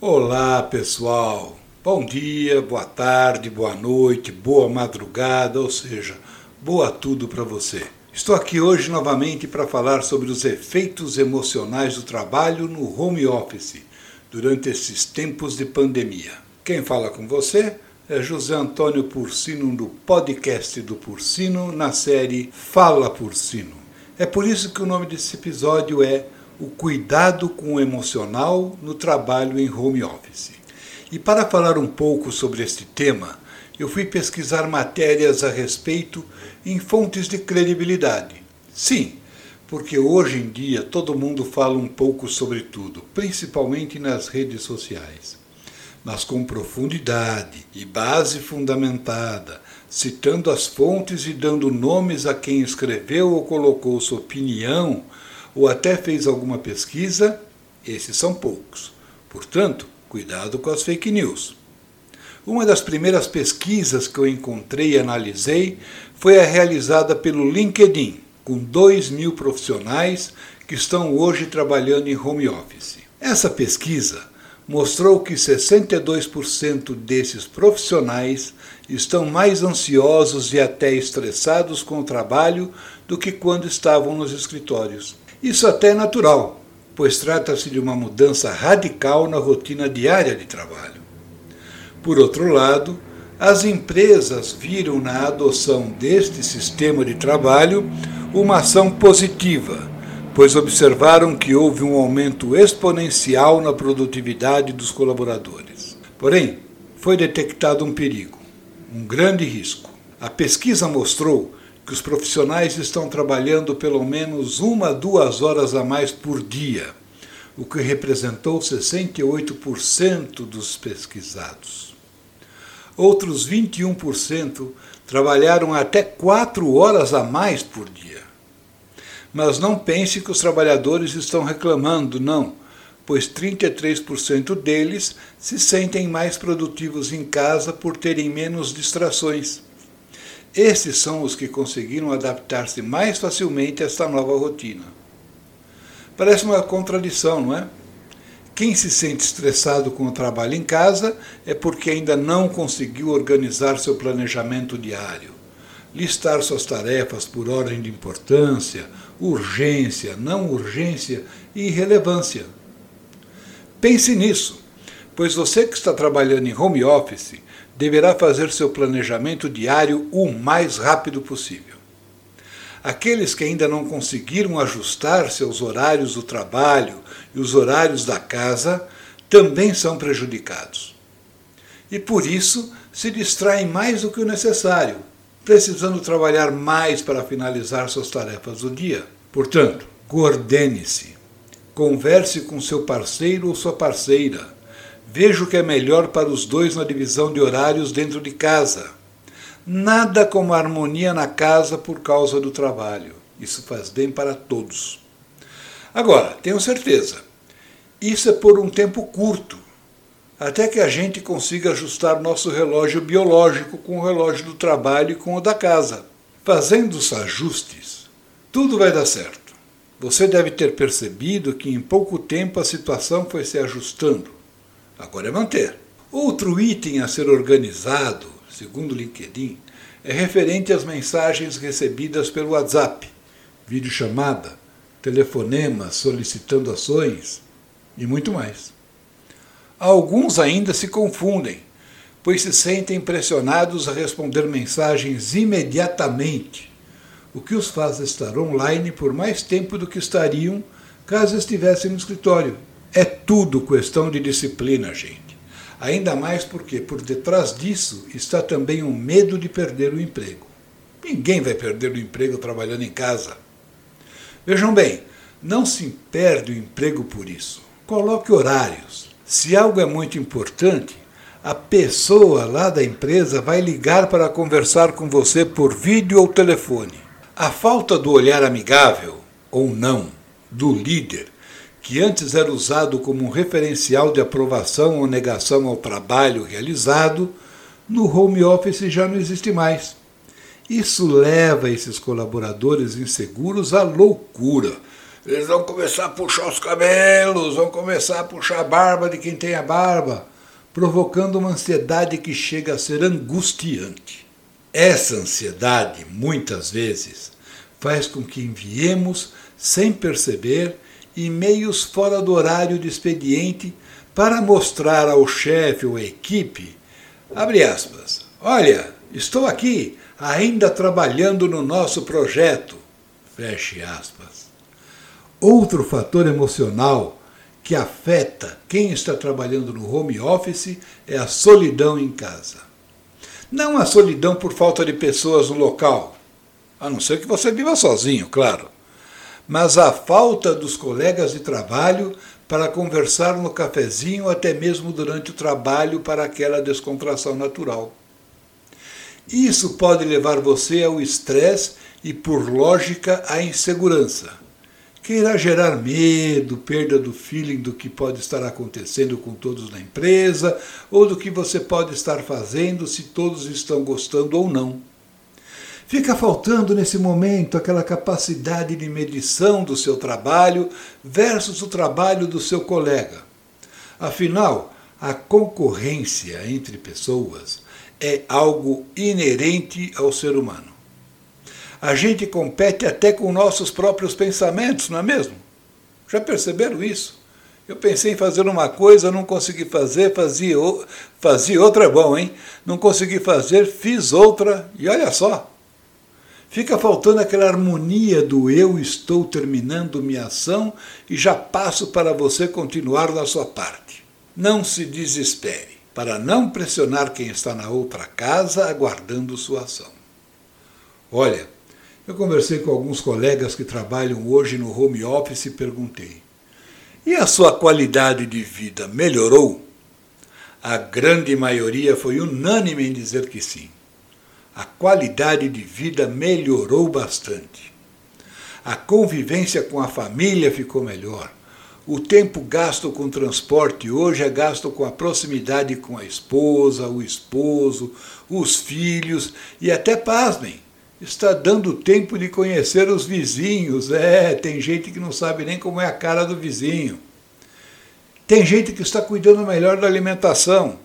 Olá pessoal, bom dia, boa tarde, boa noite, boa madrugada, ou seja, boa tudo para você. Estou aqui hoje novamente para falar sobre os efeitos emocionais do trabalho no home office durante esses tempos de pandemia. Quem fala com você José Antônio Porcino do podcast do Porcino na série Fala Porcino. É por isso que o nome desse episódio é o cuidado com o emocional no trabalho em home office. E para falar um pouco sobre este tema, eu fui pesquisar matérias a respeito em fontes de credibilidade. Sim, porque hoje em dia todo mundo fala um pouco sobre tudo, principalmente nas redes sociais. Mas com profundidade e base fundamentada, citando as fontes e dando nomes a quem escreveu ou colocou sua opinião ou até fez alguma pesquisa, esses são poucos. Portanto, cuidado com as fake news. Uma das primeiras pesquisas que eu encontrei e analisei foi a realizada pelo LinkedIn, com 2 mil profissionais que estão hoje trabalhando em home office. Essa pesquisa mostrou que 62% desses profissionais estão mais ansiosos e até estressados com o trabalho do que quando estavam nos escritórios. Isso até é natural, pois trata-se de uma mudança radical na rotina diária de trabalho. Por outro lado, as empresas viram na adoção deste sistema de trabalho uma ação positiva, pois observaram que houve um aumento exponencial na produtividade dos colaboradores. Porém, foi detectado um perigo, um grande risco. A pesquisa mostrou que os profissionais estão trabalhando pelo menos uma a duas horas a mais por dia, o que representou 68% dos pesquisados. Outros 21% trabalharam até quatro horas a mais por dia. Mas não pense que os trabalhadores estão reclamando, não, pois 33% deles se sentem mais produtivos em casa por terem menos distrações. Esses são os que conseguiram adaptar-se mais facilmente a esta nova rotina. Parece uma contradição, não é? Quem se sente estressado com o trabalho em casa é porque ainda não conseguiu organizar seu planejamento diário, listar suas tarefas por ordem de importância, urgência, não urgência e relevância. Pense nisso, pois você que está trabalhando em home office deverá fazer seu planejamento diário o mais rápido possível. Aqueles que ainda não conseguiram ajustar seus horários do trabalho e os horários da casa também são prejudicados. E por isso se distraem mais do que o necessário, precisando trabalhar mais para finalizar suas tarefas do dia. Portanto, coordene-se. Converse com seu parceiro ou sua parceira Veja o que é melhor para os dois na divisão de horários dentro de casa. Nada como harmonia na casa por causa do trabalho. Isso faz bem para todos. Agora, tenho certeza, isso é por um tempo curto, até que a gente consiga ajustar nosso relógio biológico com o relógio do trabalho e com o da casa. Fazendo os ajustes, tudo vai dar certo. Você deve ter percebido que em pouco tempo a situação foi se ajustando. Agora é manter. Outro item a ser organizado, segundo o LinkedIn, é referente às mensagens recebidas pelo WhatsApp, videochamada, telefonema solicitando ações e muito mais. Alguns ainda se confundem, pois se sentem pressionados a responder mensagens imediatamente, o que os faz estar online por mais tempo do que estariam caso estivessem no escritório é tudo questão de disciplina, gente. Ainda mais porque por detrás disso está também o medo de perder o emprego. Ninguém vai perder o emprego trabalhando em casa. Vejam bem, não se perde o emprego por isso. Coloque horários. Se algo é muito importante, a pessoa lá da empresa vai ligar para conversar com você por vídeo ou telefone. A falta do olhar amigável, ou não, do líder que antes era usado como um referencial de aprovação ou negação ao trabalho realizado, no home office já não existe mais. Isso leva esses colaboradores inseguros à loucura. Eles vão começar a puxar os cabelos, vão começar a puxar a barba de quem tem a barba, provocando uma ansiedade que chega a ser angustiante. Essa ansiedade, muitas vezes, faz com que enviemos, sem perceber, e-mails fora do horário de expediente para mostrar ao chefe ou à equipe, abre aspas, olha, estou aqui, ainda trabalhando no nosso projeto, feche aspas. Outro fator emocional que afeta quem está trabalhando no home office é a solidão em casa. Não a solidão por falta de pessoas no local, a não ser que você viva sozinho, claro, mas a falta dos colegas de trabalho para conversar no cafezinho, até mesmo durante o trabalho, para aquela descontração natural. Isso pode levar você ao estresse e, por lógica, à insegurança, que irá gerar medo, perda do feeling do que pode estar acontecendo com todos na empresa ou do que você pode estar fazendo se todos estão gostando ou não. Fica faltando nesse momento aquela capacidade de medição do seu trabalho versus o trabalho do seu colega. Afinal, a concorrência entre pessoas é algo inerente ao ser humano. A gente compete até com nossos próprios pensamentos, não é mesmo? Já perceberam isso? Eu pensei em fazer uma coisa, não consegui fazer, fazia, fazia outra, é bom, hein? Não consegui fazer, fiz outra, e olha só, Fica faltando aquela harmonia do eu estou terminando minha ação e já passo para você continuar na sua parte. Não se desespere, para não pressionar quem está na outra casa aguardando sua ação. Olha, eu conversei com alguns colegas que trabalham hoje no home office e perguntei: e a sua qualidade de vida melhorou? A grande maioria foi unânime em dizer que sim a qualidade de vida melhorou bastante. A convivência com a família ficou melhor. O tempo gasto com transporte hoje é gasto com a proximidade com a esposa, o esposo, os filhos e até, pasmem, está dando tempo de conhecer os vizinhos. É, tem gente que não sabe nem como é a cara do vizinho. Tem gente que está cuidando melhor da alimentação.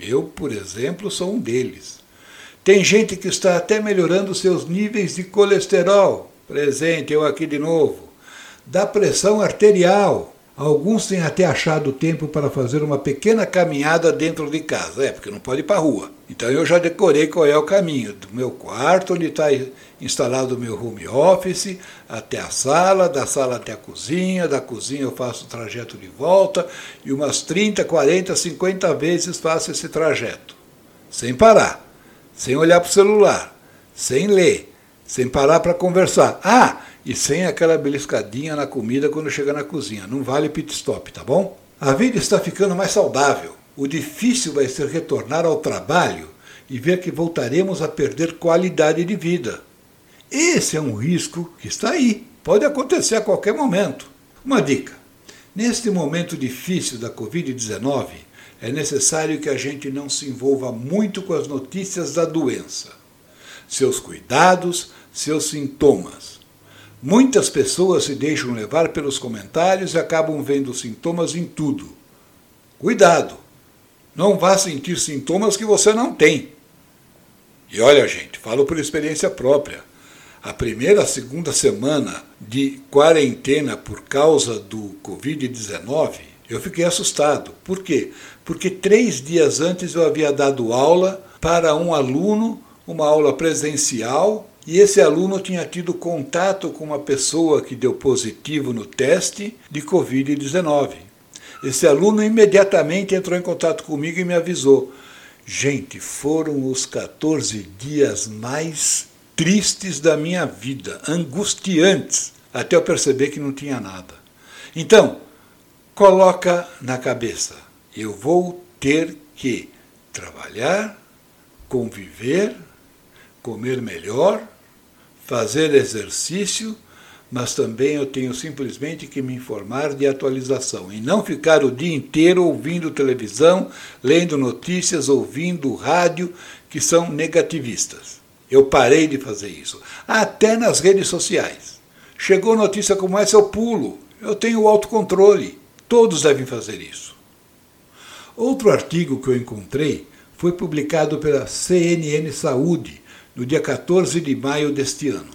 Eu, por exemplo, sou um deles. Tem gente que está até melhorando seus níveis de colesterol, presente, eu aqui de novo, da pressão arterial. Alguns têm até achado tempo para fazer uma pequena caminhada dentro de casa, é, porque não pode ir para a rua. Então eu já decorei qual é o caminho. Do meu quarto, onde está instalado o meu home office, até a sala, da sala até a cozinha, da cozinha eu faço o trajeto de volta, e umas 30, 40, 50 vezes faço esse trajeto, sem parar. Sem olhar para o celular, sem ler, sem parar para conversar. Ah, e sem aquela beliscadinha na comida quando chega na cozinha. Não vale pit stop, tá bom? A vida está ficando mais saudável. O difícil vai ser retornar ao trabalho e ver que voltaremos a perder qualidade de vida. Esse é um risco que está aí. Pode acontecer a qualquer momento. Uma dica: neste momento difícil da Covid-19, é necessário que a gente não se envolva muito com as notícias da doença, seus cuidados, seus sintomas. Muitas pessoas se deixam levar pelos comentários e acabam vendo sintomas em tudo. Cuidado! Não vá sentir sintomas que você não tem. E olha, gente, falo por experiência própria. A primeira, segunda semana de quarentena por causa do Covid-19 eu fiquei assustado. Por quê? Porque três dias antes eu havia dado aula para um aluno, uma aula presencial, e esse aluno tinha tido contato com uma pessoa que deu positivo no teste de Covid-19. Esse aluno imediatamente entrou em contato comigo e me avisou. Gente, foram os 14 dias mais tristes da minha vida, angustiantes, até eu perceber que não tinha nada. Então, coloca na cabeça: eu vou ter que trabalhar, conviver, comer melhor, fazer exercício, mas também eu tenho simplesmente que me informar de atualização e não ficar o dia inteiro ouvindo televisão, lendo notícias, ouvindo rádio que são negativistas. Eu parei de fazer isso. Até nas redes sociais. Chegou notícia como essa, eu pulo. Eu tenho autocontrole. Todos devem fazer isso. Outro artigo que eu encontrei foi publicado pela CNN Saúde no dia 14 de maio deste ano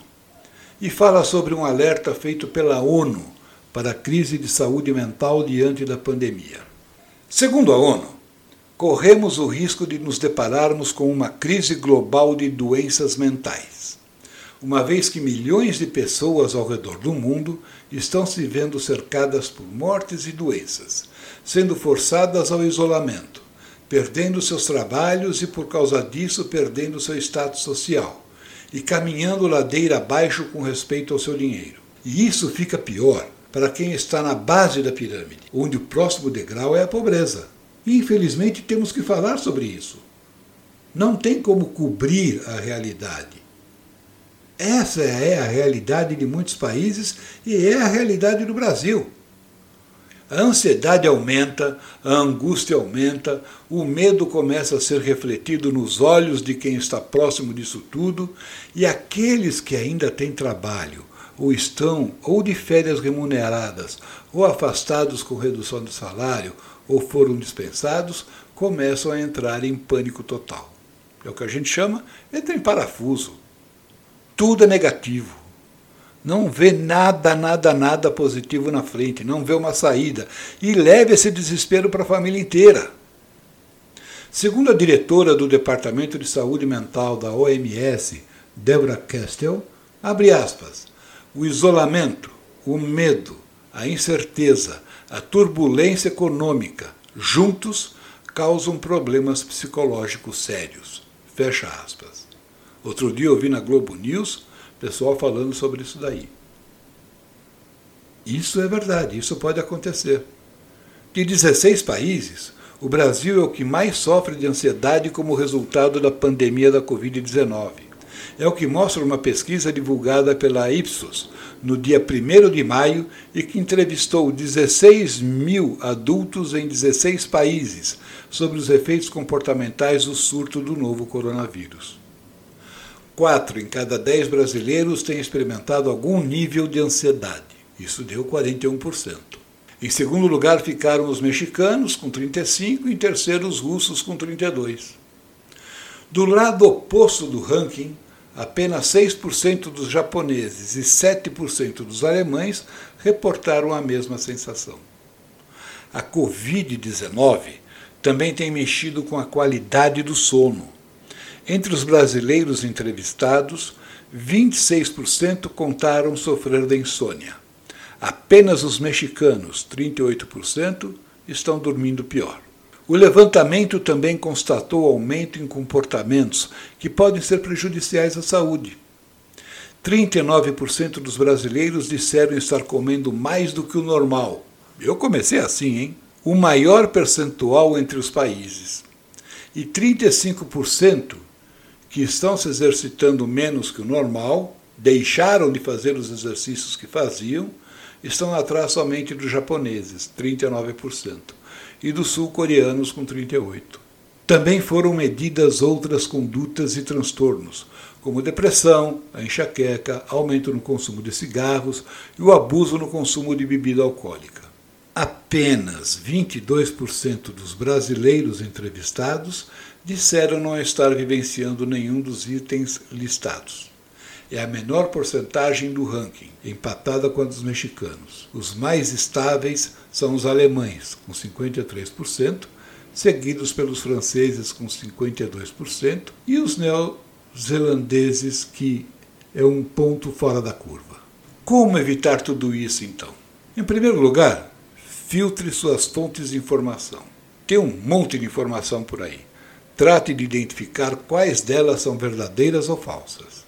e fala sobre um alerta feito pela ONU para a crise de saúde mental diante da pandemia. Segundo a ONU, corremos o risco de nos depararmos com uma crise global de doenças mentais, uma vez que milhões de pessoas ao redor do mundo estão se vendo cercadas por mortes e doenças, sendo forçadas ao isolamento, perdendo seus trabalhos e, por causa disso, perdendo seu status social e caminhando ladeira abaixo com respeito ao seu dinheiro. E isso fica pior para quem está na base da pirâmide, onde o próximo degrau é a pobreza. E, infelizmente, temos que falar sobre isso. Não tem como cobrir a realidade. Essa é a realidade de muitos países e é a realidade do Brasil. A ansiedade aumenta, a angústia aumenta, o medo começa a ser refletido nos olhos de quem está próximo disso tudo, e aqueles que ainda têm trabalho, ou estão ou de férias remuneradas, ou afastados com redução de salário, ou foram dispensados, começam a entrar em pânico total. É o que a gente chama, entra em parafuso. Tudo é negativo. Não vê nada, nada, nada positivo na frente, não vê uma saída. E leva esse desespero para a família inteira. Segundo a diretora do Departamento de Saúde Mental da OMS, Deborah Kestel, abre aspas, o isolamento, o medo, a incerteza, a turbulência econômica, juntos, causam problemas psicológicos sérios. Fecha aspas. Outro dia eu vi na Globo News pessoal falando sobre isso daí. Isso é verdade, isso pode acontecer. De 16 países, o Brasil é o que mais sofre de ansiedade como resultado da pandemia da Covid-19. É o que mostra uma pesquisa divulgada pela Ipsos no dia 1 de maio e que entrevistou 16 mil adultos em 16 países sobre os efeitos comportamentais do surto do novo coronavírus. Quatro em cada dez brasileiros têm experimentado algum nível de ansiedade. Isso deu 41%. Em segundo lugar ficaram os mexicanos, com 35%, e em terceiro os russos, com 32%. Do lado oposto do ranking, apenas 6% dos japoneses e 7% dos alemães reportaram a mesma sensação. A Covid-19 também tem mexido com a qualidade do sono. Entre os brasileiros entrevistados, 26% contaram sofrer de insônia. Apenas os mexicanos, 38%, estão dormindo pior. O levantamento também constatou aumento em comportamentos que podem ser prejudiciais à saúde. 39% dos brasileiros disseram estar comendo mais do que o normal. Eu comecei assim, hein? O maior percentual entre os países. E 35% que estão se exercitando menos que o normal, deixaram de fazer os exercícios que faziam, estão atrás somente dos japoneses, 39% e dos sul-coreanos com 38. Também foram medidas outras condutas e transtornos, como depressão, a enxaqueca, aumento no consumo de cigarros e o abuso no consumo de bebida alcoólica. Apenas 22% dos brasileiros entrevistados disseram não estar vivenciando nenhum dos itens listados é a menor porcentagem do ranking, empatada com a dos mexicanos. Os mais estáveis são os alemães, com 53%, seguidos pelos franceses, com 52%, e os neozelandeses, que é um ponto fora da curva. Como evitar tudo isso, então? Em primeiro lugar, filtre suas fontes de informação. Tem um monte de informação por aí. Trate de identificar quais delas são verdadeiras ou falsas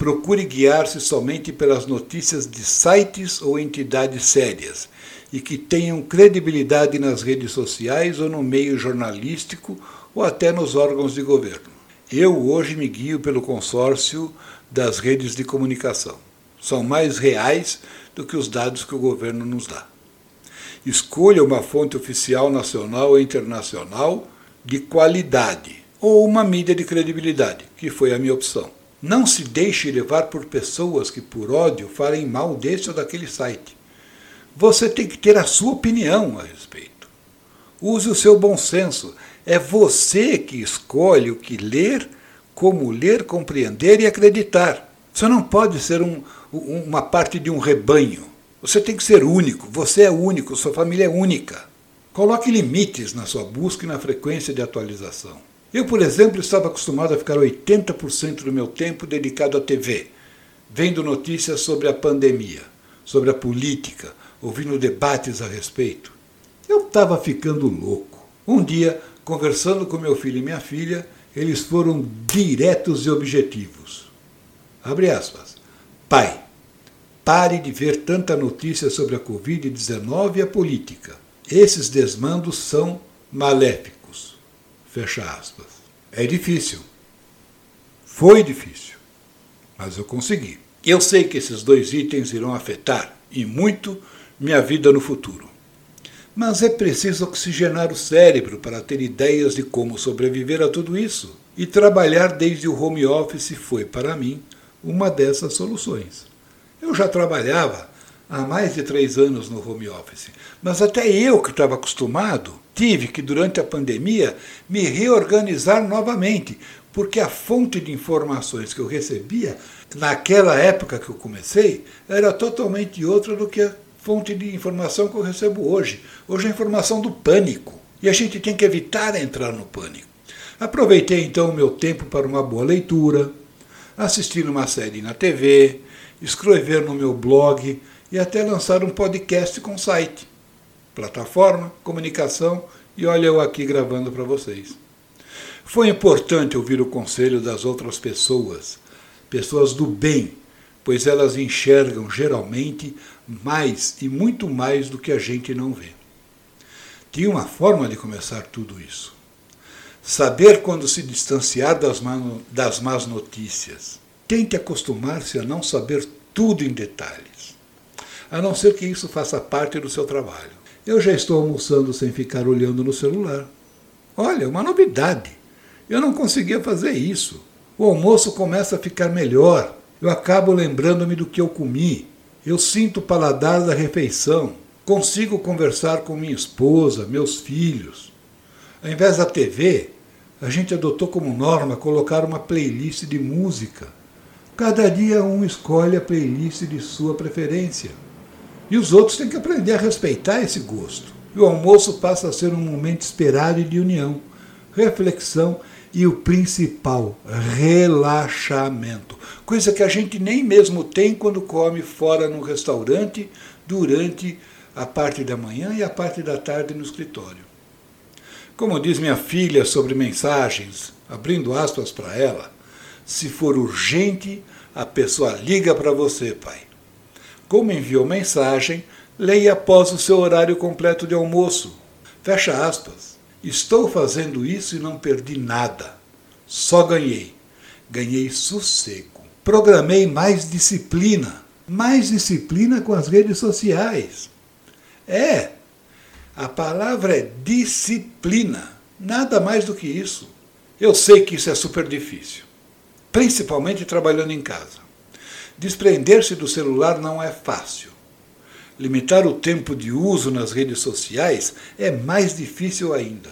procure guiar-se somente pelas notícias de sites ou entidades sérias e que tenham credibilidade nas redes sociais ou no meio jornalístico ou até nos órgãos de governo. Eu hoje me guio pelo consórcio das redes de comunicação. São mais reais do que os dados que o governo nos dá. Escolha uma fonte oficial nacional ou internacional de qualidade, ou uma mídia de credibilidade, que foi a minha opção. Não se deixe levar por pessoas que, por ódio, falem mal desse ou daquele site. Você tem que ter a sua opinião a respeito. Use o seu bom senso. É você que escolhe o que ler, como ler, compreender e acreditar. Você não pode ser um, uma parte de um rebanho. Você tem que ser único. Você é único, sua família é única. Coloque limites na sua busca e na frequência de atualização. Eu, por exemplo, estava acostumado a ficar 80% do meu tempo dedicado à TV, vendo notícias sobre a pandemia, sobre a política, ouvindo debates a respeito. Eu estava ficando louco. Um dia, conversando com meu filho e minha filha, eles foram diretos e objetivos. Abre aspas. Pai, pare de ver tanta notícia sobre a Covid-19 e a política. Esses desmandos são maléficos. Fecha aspas. É difícil. Foi difícil. Mas eu consegui. Eu sei que esses dois itens irão afetar, e muito, minha vida no futuro. Mas é preciso oxigenar o cérebro para ter ideias de como sobreviver a tudo isso. E trabalhar desde o home office foi, para mim, uma dessas soluções. Eu já trabalhava há mais de três anos no home office, mas até eu que estava acostumado tive que, durante a pandemia, me reorganizar novamente, porque a fonte de informações que eu recebia naquela época que eu comecei era totalmente outra do que a fonte de informação que eu recebo hoje. Hoje é a informação do pânico. E a gente tem que evitar entrar no pânico. Aproveitei então o meu tempo para uma boa leitura, assistir uma série na TV, escrever no meu blog e até lançar um podcast com site, plataforma, comunicação e olha eu aqui gravando para vocês. Foi importante ouvir o conselho das outras pessoas, pessoas do bem, pois elas enxergam geralmente mais e muito mais do que a gente não vê. Tinha uma forma de começar tudo isso. Saber quando se distanciar das, das más notícias. Tente acostumar-se a não saber tudo em detalhes, a não ser que isso faça parte do seu trabalho. Eu já estou almoçando sem ficar olhando no celular. Olha, uma novidade. Eu não conseguia fazer isso. O almoço começa a ficar melhor. Eu acabo lembrando-me do que eu comi. Eu sinto o paladar da refeição. Consigo conversar com minha esposa, meus filhos. Ao invés da TV, a gente adotou como norma colocar uma playlist de música. Cada dia um escolhe a playlist de sua preferência. E os outros têm que aprender a respeitar esse gosto. E o almoço passa a ser um momento esperado e de união, reflexão e o principal, relaxamento. Coisa que a gente nem mesmo tem quando come fora no restaurante durante a parte da manhã e a parte da tarde no escritório. Como diz minha filha sobre mensagens, abrindo aspas para ela, se for urgente, a pessoa liga para você, pai. Como enviou mensagem, leia após o seu horário completo de almoço. Fecha aspas. Estou fazendo isso e não perdi nada. Só ganhei. Ganhei sossego. Programei mais disciplina. Mais disciplina com as redes sociais. É, a palavra é disciplina. Nada mais do que isso. Eu sei que isso é super difícil, principalmente trabalhando em casa. Desprender-se do celular não é fácil. Limitar o tempo de uso nas redes sociais é mais difícil ainda.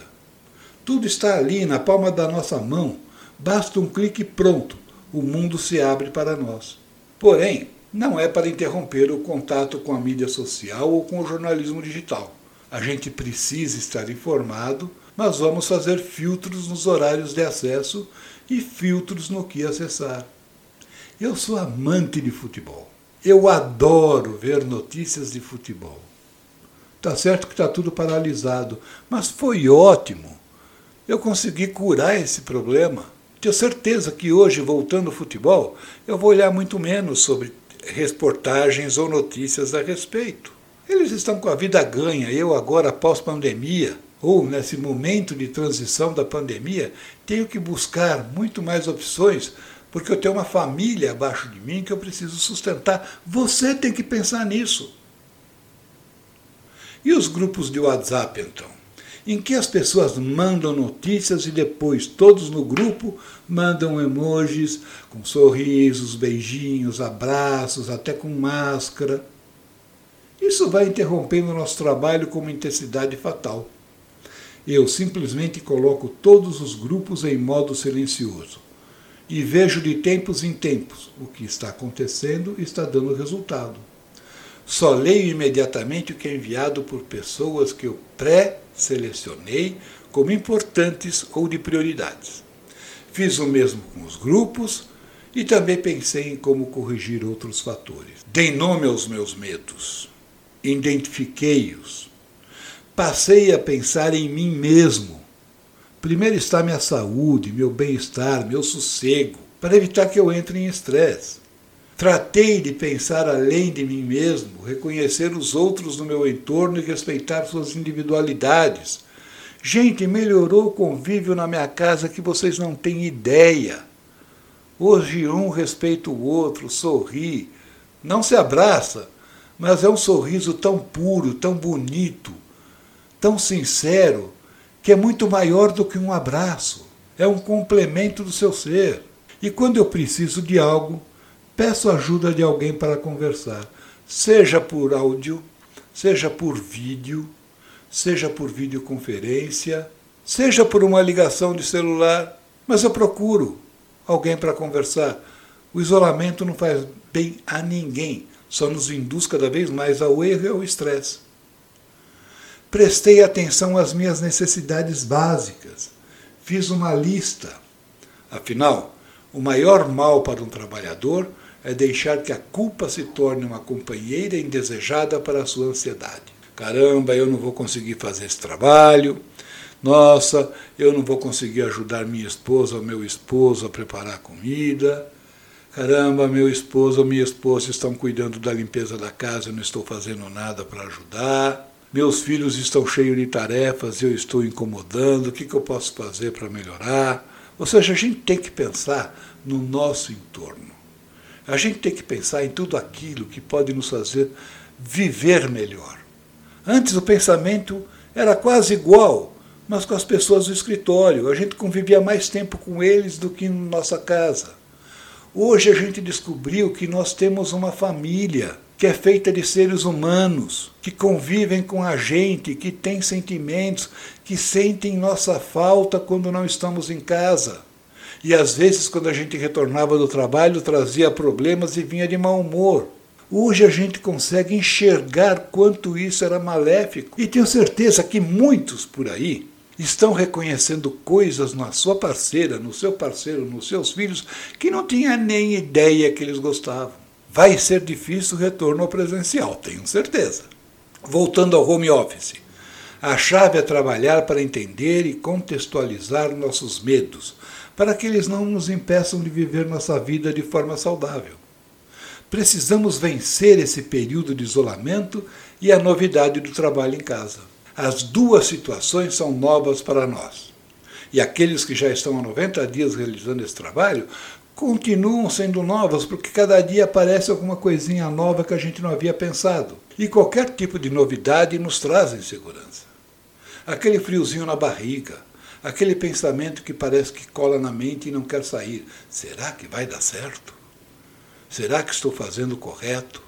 Tudo está ali na palma da nossa mão, basta um clique pronto, o mundo se abre para nós. Porém, não é para interromper o contato com a mídia social ou com o jornalismo digital. A gente precisa estar informado, mas vamos fazer filtros nos horários de acesso e filtros no que acessar. Eu sou amante de futebol. Eu adoro ver notícias de futebol. Tá certo que está tudo paralisado, mas foi ótimo. Eu consegui curar esse problema. Tenho certeza que hoje, voltando ao futebol, eu vou olhar muito menos sobre reportagens ou notícias a respeito. Eles estão com a vida ganha. Eu, agora, pós-pandemia, ou nesse momento de transição da pandemia, tenho que buscar muito mais opções porque eu tenho uma família abaixo de mim que eu preciso sustentar. Você tem que pensar nisso. E os grupos de WhatsApp, então? em que as pessoas mandam notícias e depois todos no grupo mandam emojis com sorrisos, beijinhos, abraços, até com máscara. Isso vai interrompendo o nosso trabalho com uma intensidade fatal. Eu simplesmente coloco todos os grupos em modo silencioso e vejo de tempos em tempos o que está acontecendo e está dando resultado. Só leio imediatamente o que é enviado por pessoas que eu pré-selecionei como importantes ou de prioridades. Fiz o mesmo com os grupos e também pensei em como corrigir outros fatores. Dei nome aos meus medos, identifiquei-os, passei a pensar em mim mesmo. Primeiro está minha saúde, meu bem-estar, meu sossego, para evitar que eu entre em estresse. Tratei de pensar além de mim mesmo, reconhecer os outros no meu entorno e respeitar suas individualidades. Gente, melhorou o convívio na minha casa que vocês não têm ideia. Hoje um respeita o outro, sorri, não se abraça, mas é um sorriso tão puro, tão bonito, tão sincero, que é muito maior do que um abraço. É um complemento do seu ser. E quando eu preciso de algo, peço ajuda de alguém para conversar, seja por áudio, seja por vídeo, seja por videoconferência, seja por uma ligação de celular, mas eu procuro alguém para conversar. O isolamento não faz bem a ninguém, só nos induz cada vez mais ao erro e ao estresse. Prestei atenção às minhas necessidades básicas, fiz uma lista. Afinal, o maior mal para um trabalhador é deixar que a culpa se torne uma companheira indesejada para a sua ansiedade. Caramba, eu não vou conseguir fazer esse trabalho. Nossa, eu não vou conseguir ajudar minha esposa ou meu esposo a preparar a comida. Caramba, meu esposo ou minha esposa estão cuidando da limpeza da casa, eu não estou fazendo nada para ajudar. Meus filhos estão cheios de tarefas, eu estou incomodando, o que, que eu posso fazer para melhorar? Ou seja, a gente tem que pensar no nosso entorno. A gente tem que pensar em tudo aquilo que pode nos fazer viver melhor. Antes o pensamento era quase igual, mas com as pessoas do escritório. A gente convivia mais tempo com eles do que em nossa casa. Hoje a gente descobriu que nós temos uma família que é feita de seres humanos, que convivem com a gente, que têm sentimentos, que sentem nossa falta quando não estamos em casa. E às vezes, quando a gente retornava do trabalho, trazia problemas e vinha de mau humor. Hoje a gente consegue enxergar quanto isso era maléfico. E tenho certeza que muitos por aí estão reconhecendo coisas na sua parceira, no seu parceiro, nos seus filhos, que não tinha nem ideia que eles gostavam. Vai ser difícil o retorno ao presencial, tenho certeza. Voltando ao home office. A chave é trabalhar para entender e contextualizar nossos medos, para que eles não nos impeçam de viver nossa vida de forma saudável. Precisamos vencer esse período de isolamento e a novidade do trabalho em casa. As duas situações são novas para nós. E aqueles que já estão há 90 dias realizando esse trabalho continuam sendo novas, porque cada dia aparece alguma coisinha nova que a gente não havia pensado. E qualquer tipo de novidade nos traz insegurança. Aquele friozinho na barriga, aquele pensamento que parece que cola na mente e não quer sair. Será que vai dar certo? Será que estou fazendo o correto?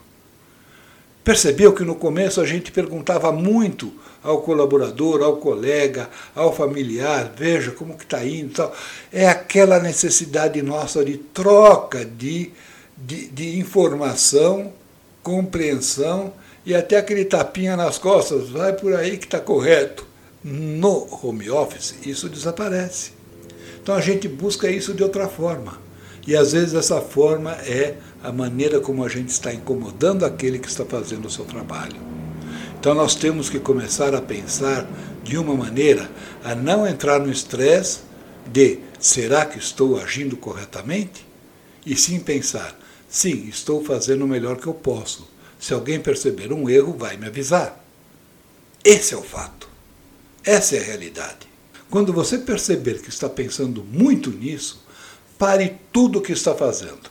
Percebeu que no começo a gente perguntava muito ao colaborador, ao colega, ao familiar, veja como que está indo tal. É aquela necessidade nossa de troca de, de, de informação, compreensão e até aquele tapinha nas costas, vai por aí que está correto no home office, isso desaparece. Então a gente busca isso de outra forma. E às vezes essa forma é a maneira como a gente está incomodando aquele que está fazendo o seu trabalho. Então nós temos que começar a pensar de uma maneira a não entrar no estresse de será que estou agindo corretamente? E sim pensar, sim, estou fazendo o melhor que eu posso. Se alguém perceber um erro, vai me avisar. Esse é o fato. Essa é a realidade. Quando você perceber que está pensando muito nisso, pare tudo o que está fazendo.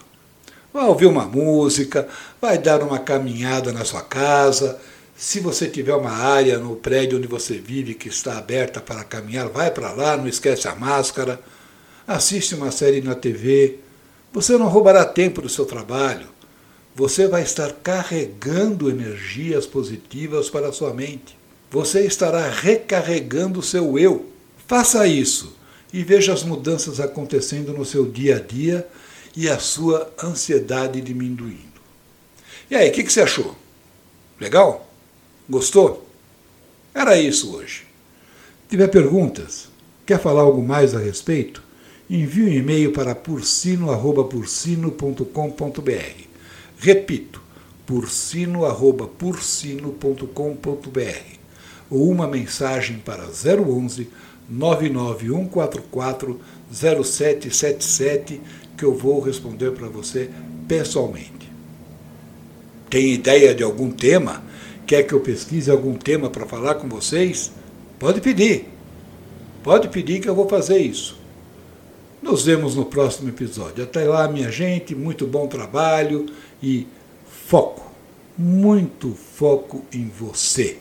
Vai ouvir uma música, vai dar uma caminhada na sua casa, Se você tiver uma área no prédio onde você vive que está aberta para caminhar, vai para lá, não esquece a máscara, assiste uma série na TV. Você não roubará tempo do seu trabalho. Você vai estar carregando energias positivas para a sua mente. Você estará recarregando o seu eu. Faça isso e veja as mudanças acontecendo no seu dia a dia e a sua ansiedade diminuindo. E aí, o que, que você achou? Legal? Gostou? Era isso hoje. Se tiver perguntas, quer falar algo mais a respeito? Envie um e-mail para pursino.pursino.com.br. Repito, pursino.pursino.com.br ou uma mensagem para 011 99144 0777 que eu vou responder para você pessoalmente. Tem ideia de algum tema? Quer que eu pesquise algum tema para falar com vocês? Pode pedir. Pode pedir que eu vou fazer isso. Nos vemos no próximo episódio. Até lá, minha gente, muito bom trabalho e foco, muito foco em você.